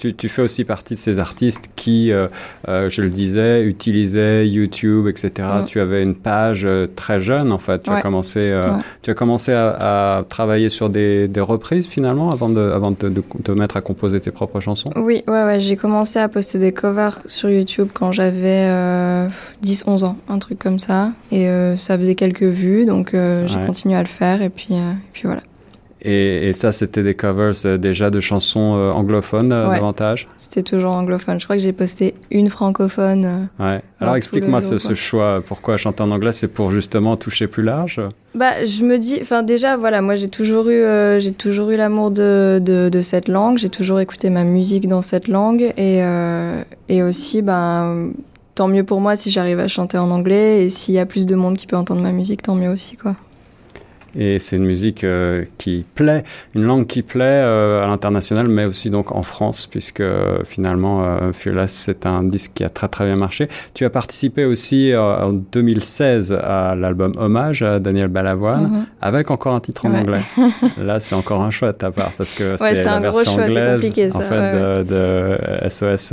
tu, tu, fais aussi partie de ces artistes qui, euh, euh, je le disais, utilisaient YouTube, etc. Mm. Tu avais une page euh, très jeune, en fait. Tu as commencé, tu as commencé à, à travailler sur des, des, reprises finalement avant de, avant de, de, te mettre à composer tes propres chansons? Oui, ouais, ouais. J'ai commencé à poster des covers sur YouTube quand j'avais 10-11 ans, un truc comme ça, et ça faisait quelques vues, donc j'ai continué à le faire, et puis, et puis voilà. Et, ça, c'était des covers euh, déjà de chansons euh, anglophones euh, davantage C'était toujours anglophone. Je crois que j'ai posté une francophone. ouais. Alors explique-moi ce, ce, choix. Pourquoi chanter en anglais? C'est pour justement toucher plus large? Bah, je me dis, enfin déjà, voilà, moi j'ai toujours eu, j'ai toujours eu l'amour de, de, de, cette langue. J'ai toujours écouté ma musique dans cette langue et, et aussi, ben, tant mieux pour moi si j'arrive à chanter en anglais et s'il y a plus de monde qui peut entendre ma musique, tant mieux aussi, quoi. Et c'est une musique euh, qui plaît, une langue qui plaît euh, à l'international, mais aussi donc en France, puisque euh, finalement, euh, Fearless, c'est un disque qui a très très bien marché. Tu as participé aussi en 2016 à l'album Hommage à Daniel Balavoine, mm -hmm. avec encore un titre en ouais. anglais. Là, c'est encore un choix de ta part, parce que ouais, c'est la version choix, anglaise ça, en fait, ouais, de, de, SOS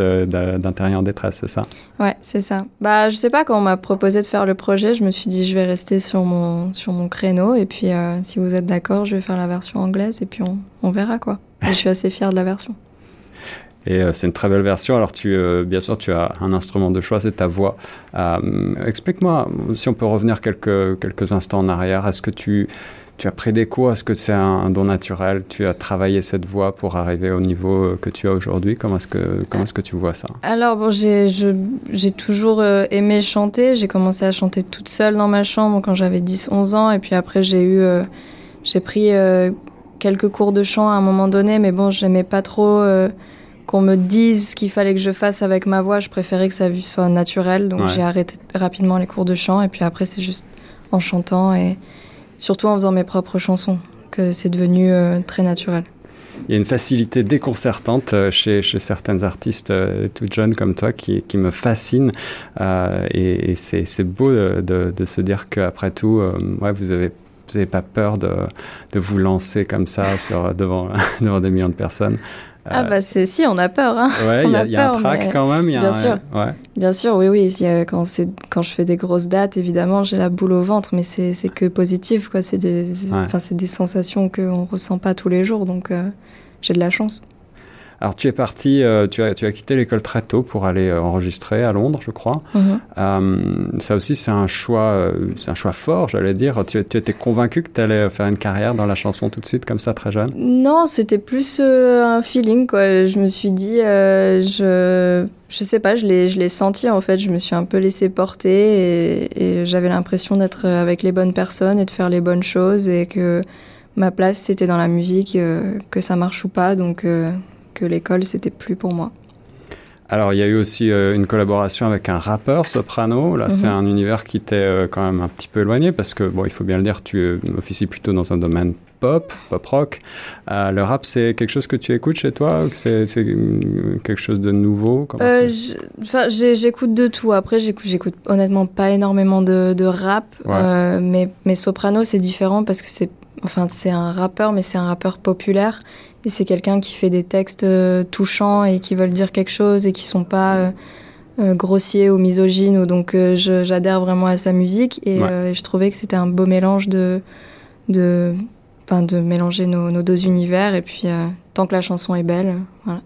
d'intérieur en détresse, c'est ça? Ouais, c'est ça. Bah, je sais pas, quand on m'a proposé de faire le projet, je me suis dit, je vais rester sur mon, sur mon créneau, et puis euh, si vous êtes d'accord, je vais faire la version anglaise et puis on, verra quoi. Je suis assez fière de la version. Et euh, c'est une très belle version. Alors, euh, bien sûr, tu as un instrument de choix, c'est ta voix. Explique-moi, si on peut revenir quelques instants en arrière, est-ce que tu, tu as pris des cours Est-ce que c'est un, un, don naturel? Tu as travaillé cette voix pour arriver au niveau que tu as aujourd'hui? Comment est-ce que, comment est-ce que tu vois ça? Alors, bon, j'ai toujours euh, aimé chanter. J'ai commencé à chanter toute seule dans ma chambre quand j'avais 10-11 ans. Et puis après, j'ai eu... Euh, j'ai pris euh, quelques cours de chant à un moment donné, mais bon, j'aimais pas trop qu'on me dise ce qu'il fallait que je fasse avec ma voix. Je préférais que ça soit naturel. Donc, ouais. j'ai arrêté rapidement les cours de chant. Et puis après, c'est juste en chantant et surtout en faisant mes propres chansons, que c'est devenu euh, très naturel. Il y a une facilité déconcertante euh, chez, chez certaines artistes euh, toutes jeunes comme toi qui, qui me fascine. Euh, et, et c'est beau de, de, se dire qu'après tout, ouais, vous avez vous n'avez pas peur de, de vous lancer comme ça sur, devant, devant des millions de personnes. Ah bah c'est si on a peur hein. Ouais, il y, y, a un trac mais... quand même. Y a bien un... sûr. Ouais. Bien sûr, oui oui. Si, euh, quand quand je fais des grosses dates, évidemment, j'ai la boule au ventre, mais c'est c'est que positif quoi. C'est des ouais. sensations qu'on ressent pas tous les jours, donc euh, j'ai de la chance. Alors tu es parti, euh, tu, as, tu as quitté l'école très tôt pour aller euh, enregistrer à Londres, je crois. Mm -hmm. euh, ça aussi c'est un choix, c'est un choix fort, j'allais dire. Tu, tu, étais convaincu que tu allais faire une carrière dans la chanson tout de suite comme ça très jeune? Non, c'était plus un feeling quoi. Je me suis dit, je je sais pas, je l'ai je l'ai senti en fait. Je me suis un peu laissé porter et, et j'avais l'impression d'être avec les bonnes personnes et de faire les bonnes choses et que ma place c'était dans la musique, que ça marche ou pas. Donc que l'école, c'était plus pour moi. Alors, il y a eu aussi euh, une collaboration avec un rappeur soprano. Là, mm -hmm. c'est un univers qui t'est euh, quand même un petit peu éloigné parce que, bon, il faut bien le dire, tu officies plutôt dans un domaine pop, pop rock. Euh, le rap, c'est quelque chose que tu écoutes chez toi C'est quelque chose de nouveau? Euh, J'écoute de tout. Après, j'écoute honnêtement pas énormément de, de rap. Ouais. Euh, mais, mais soprano, c'est différent parce que c'est enfin, c'est un rappeur, mais c'est un rappeur populaire. Et c'est quelqu'un qui fait des textes euh, touchants et qui veulent dire quelque chose et qui sont pas euh, euh, grossiers ou misogynes. Ou donc j'adhère vraiment à sa musique et ouais. je trouvais que c'était un beau mélange de, de, enfin, de mélanger nos, nos, deux univers. Et puis tant que la chanson est belle, voilà.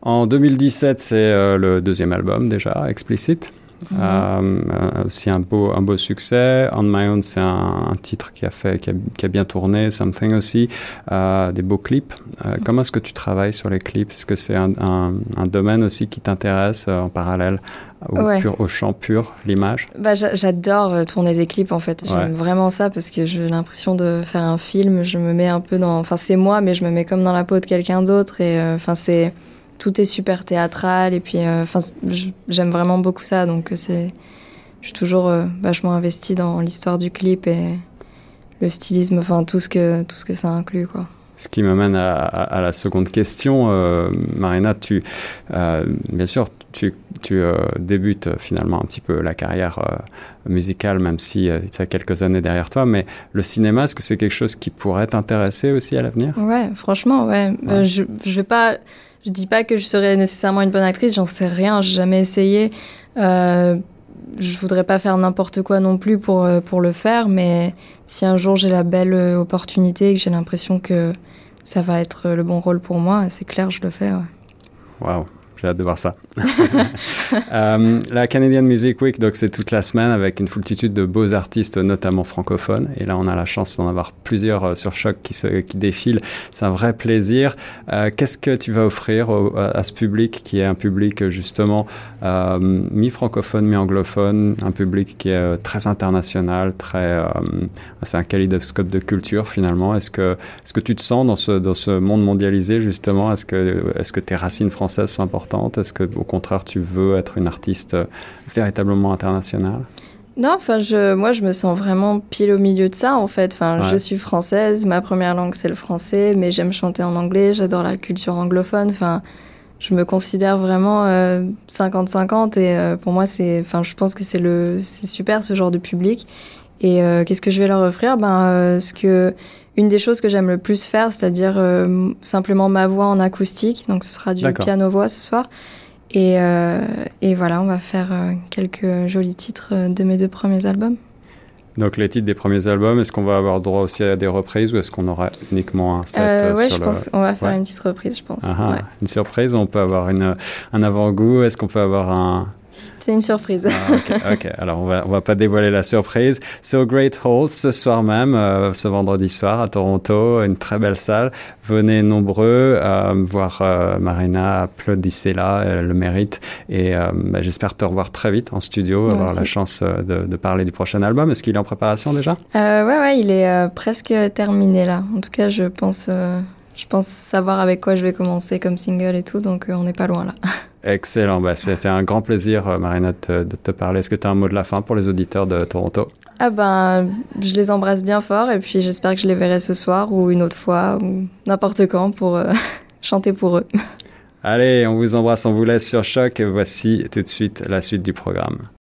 En 2017, c'est le deuxième album déjà, Explicit. Mmh. Euh, aussi un beau, un beau succès. On My Own, c'est un, un, titre qui a, fait, qui a, qui a, bien tourné. Something aussi. Euh, des beaux clips. Euh, mmh. Comment est-ce que tu travailles sur les clips? Est-ce que c'est un, un, un, domaine aussi qui t'intéresse euh, en parallèle au, ouais. pur, au chant pur, l'image? Bah, J'adore euh, tourner des clips en fait. J'aime ouais. vraiment ça parce que j'ai l'impression de faire un film. Je me mets un peu dans. Enfin, c'est moi, mais je me mets comme dans la peau de quelqu'un d'autre. Et euh, enfin, c'est tout est super théâtral et puis enfin euh, j'aime vraiment beaucoup ça donc c'est je suis toujours euh, vachement investie dans l'histoire du clip et le stylisme enfin tout ce que tout ce que ça inclut quoi. Ce qui m'amène à, à, à, la seconde question euh, Marina tu euh, bien sûr tu, tu euh, débutes finalement un petit peu la carrière euh, musicale même si euh, tu as quelques années derrière toi mais le cinéma est-ce que c'est quelque chose qui pourrait t'intéresser aussi à l'avenir? Ouais franchement ouais, ouais. je, je vais pas je dis pas que je serais nécessairement une bonne actrice, j'en sais rien, j'ai jamais essayé. Euh, je voudrais pas faire n'importe quoi non plus pour, euh, pour le faire, mais si un jour j'ai la belle euh, opportunité et que j'ai l'impression que ça va être le bon rôle pour moi, c'est clair, je le fais. J'ai hâte de voir ça. euh, la Canadian Music Week, donc c'est toute la semaine avec une foultitude de beaux artistes, notamment francophones. Et là, on a la chance d'en avoir plusieurs euh, sur Choc qui, se, qui défilent. C'est un vrai plaisir. Euh, Qu'est-ce que tu vas offrir à, ce public qui est un public justement mi-francophone, mi-anglophone, un public qui est très international, très, c'est un kaléidoscope de culture finalement. Est-ce que, est-ce que tu te sens dans ce, dans ce monde mondialisé justement? Est-ce que, est-ce que tes racines françaises sont importantes Est-ce que au contraire, tu veux être une artiste euh, véritablement internationale? Non, enfin, je, moi, je me sens vraiment pile au milieu de ça, en fait. Enfin, ouais. je suis française, ma première langue, c'est le français, mais j'aime chanter en anglais, j'adore la culture anglophone. Enfin, je me considère vraiment 50-50 euh, et euh, pour moi, c'est, enfin, je pense que c'est le, c'est super ce genre de public. Et euh, qu'est-ce que je vais leur offrir? Ben, ce que, une des choses que j'aime le plus faire, c'est-à-dire euh, simplement ma voix en acoustique. Donc, ce sera du piano-voix ce soir. Et, euh, et, voilà, on va faire euh, quelques jolis titres de mes deux premiers albums. Donc les titres des premiers albums, est-ce qu'on va avoir droit aussi à des reprises ou est-ce qu'on aura uniquement un set euh, Ouais, je le... pense on va faire ouais. une petite reprise, je pense. Ah, ouais. Une surprise, on peut avoir une, un avant-goût, est-ce qu'on peut avoir un, c'est une surprise. Ah, ok, ok. Alors on va on va pas dévoiler la surprise. C'est au Great Hall ce soir même, euh, ce vendredi soir à Toronto, une très belle salle. Venez nombreux euh, voir euh, Marina, applaudissez-la, elle le mérite. Et bah, j'espère te revoir très vite en studio, avoir la chance de, de, parler du prochain album. Est-ce qu'il est en préparation déjà? Ouais, ouais, il est presque terminé là. En tout cas, je pense. Je pense savoir avec quoi je vais commencer comme single et tout, donc on n'est pas loin là. Excellent, bah, c'était un grand plaisir, Marina, de te, de te parler. Est-ce que tu as un mot de la fin pour les auditeurs de Toronto? Ah ben, je les embrasse bien fort et puis j'espère que je les verrai ce soir ou une autre fois ou n'importe quand pour euh, chanter pour eux. Allez, on vous embrasse, on vous laisse sur choc et voici tout de suite la suite du programme.